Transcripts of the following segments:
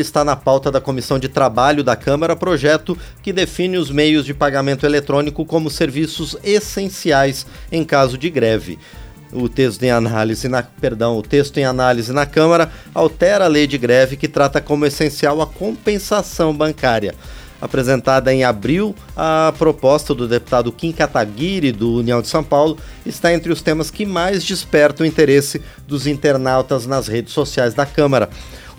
está na pauta da Comissão de Trabalho da Câmara projeto que define os meios de pagamento eletrônico como serviços essenciais em caso de greve. O texto em análise na, perdão, o texto em análise na Câmara altera a lei de greve que trata como essencial a compensação bancária. Apresentada em abril, a proposta do deputado Kim Kataguiri, do União de São Paulo, está entre os temas que mais despertam o interesse dos internautas nas redes sociais da Câmara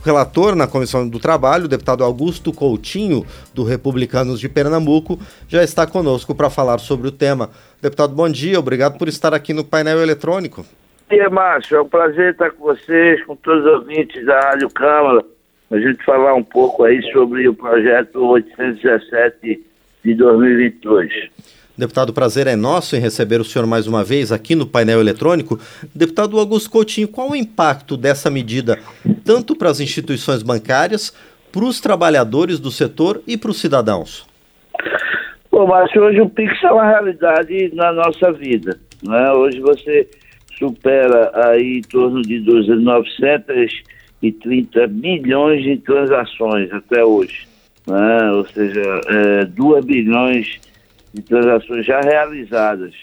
relator na Comissão do Trabalho, o deputado Augusto Coutinho, do Republicanos de Pernambuco, já está conosco para falar sobre o tema. Deputado, bom dia, obrigado por estar aqui no painel eletrônico. Bom dia, Márcio. É um prazer estar com vocês, com todos os ouvintes da Rádio Câmara, a gente falar um pouco aí sobre o projeto 817 de 2022. Deputado, prazer é nosso em receber o senhor mais uma vez aqui no painel eletrônico. Deputado Augusto Coutinho, qual o impacto dessa medida tanto para as instituições bancárias, para os trabalhadores do setor e para os cidadãos? Bom, Márcio, hoje o Pix é uma realidade na nossa vida. Né? Hoje você supera aí em torno de 930 milhões de transações até hoje. Né? Ou seja, é, 2 bilhões de transações já realizadas.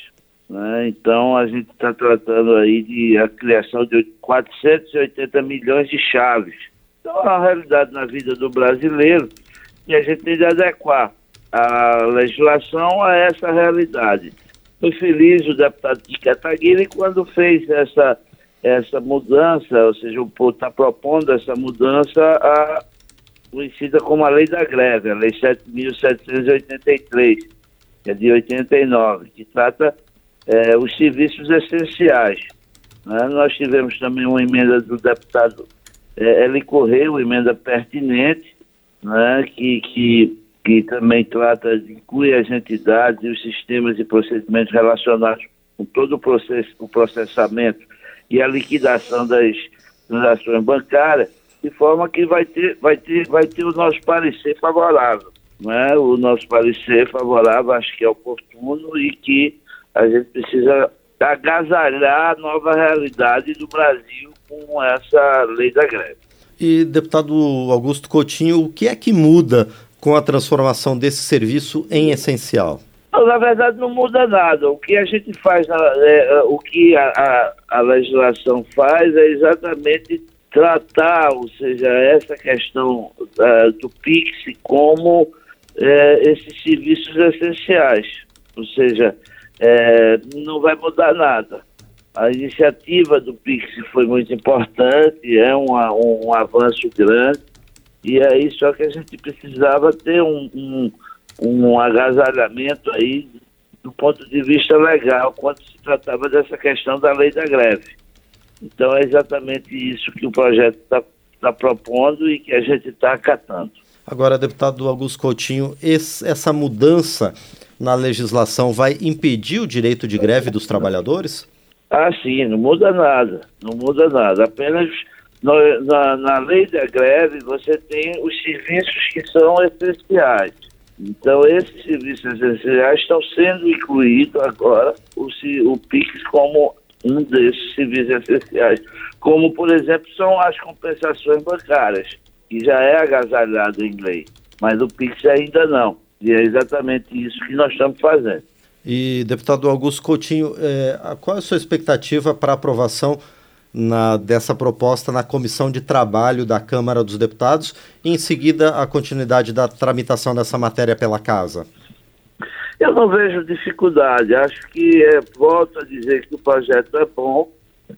Né? Então, a gente está tratando aí de a criação de 480 milhões de chaves. Então, é uma realidade na vida do brasileiro e a gente tem de adequar a legislação a essa realidade. Foi feliz o deputado de Cataguiri quando fez essa, essa mudança, ou seja, o povo está propondo essa mudança a, conhecida como a lei da greve, a lei 7.783 que é de 89, que trata é, os serviços essenciais. Né? Nós tivemos também uma emenda do deputado é, Eli Correia, uma emenda pertinente, né? que, que, que também trata de incluir as entidades e os sistemas e procedimentos relacionados com todo o, processo, o processamento e a liquidação das transações bancárias, de forma que vai ter, vai ter, vai ter o nosso parecer favorável né, o nosso parecer favorável, acho que é oportuno e que a gente precisa agasalhar a nova realidade do Brasil com essa lei da greve. E, deputado Augusto Coutinho, o que é que muda com a transformação desse serviço em essencial? Não, na verdade, não muda nada. O que a gente faz, é, é, o que a, a, a legislação faz é exatamente tratar, ou seja, essa questão uh, do PIX como é, esses serviços essenciais. Ou seja, é, não vai mudar nada. A iniciativa do Pix foi muito importante, é um, um avanço grande, e aí só que a gente precisava ter um, um, um agasalhamento aí do ponto de vista legal, quando se tratava dessa questão da lei da greve. Então é exatamente isso que o projeto está tá propondo e que a gente está acatando. Agora, deputado Augusto Coutinho, esse, essa mudança na legislação vai impedir o direito de greve dos trabalhadores? Ah, sim, não muda nada, não muda nada. Apenas no, na, na lei da greve você tem os serviços que são essenciais. Então, esses serviços essenciais estão sendo incluídos agora, o, o PIX como um desses serviços essenciais. Como, por exemplo, são as compensações bancárias que já é agasalhado em lei, mas o Pix ainda não. E é exatamente isso que nós estamos fazendo. E, deputado Augusto Coutinho, é, qual é a sua expectativa para aprovação na, dessa proposta na Comissão de Trabalho da Câmara dos Deputados e, em seguida, a continuidade da tramitação dessa matéria pela Casa? Eu não vejo dificuldade. Acho que, é, volto a dizer que o projeto é bom,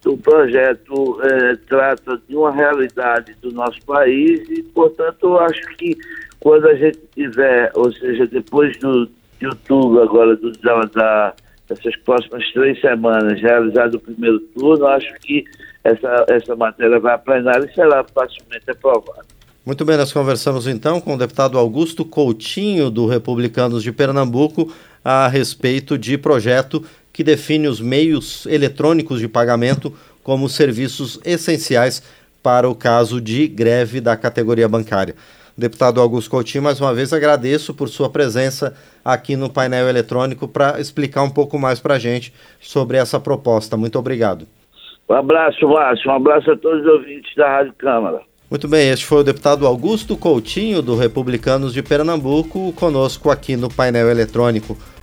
o projeto é, trata de uma realidade do nosso país e, portanto, eu acho que quando a gente tiver, ou seja, depois do, de outubro, agora do, da, da, dessas próximas três semanas, realizado o primeiro turno, acho que essa, essa matéria vai a e será facilmente aprovada. Muito bem, nós conversamos então com o deputado Augusto Coutinho, do Republicanos de Pernambuco, a respeito de projeto que define os meios eletrônicos de pagamento como serviços essenciais para o caso de greve da categoria bancária. Deputado Augusto Coutinho, mais uma vez agradeço por sua presença aqui no painel eletrônico para explicar um pouco mais para a gente sobre essa proposta. Muito obrigado. Um abraço, Márcio. Um abraço a todos os ouvintes da Rádio Câmara. Muito bem, este foi o deputado Augusto Coutinho, do Republicanos de Pernambuco, conosco aqui no painel eletrônico.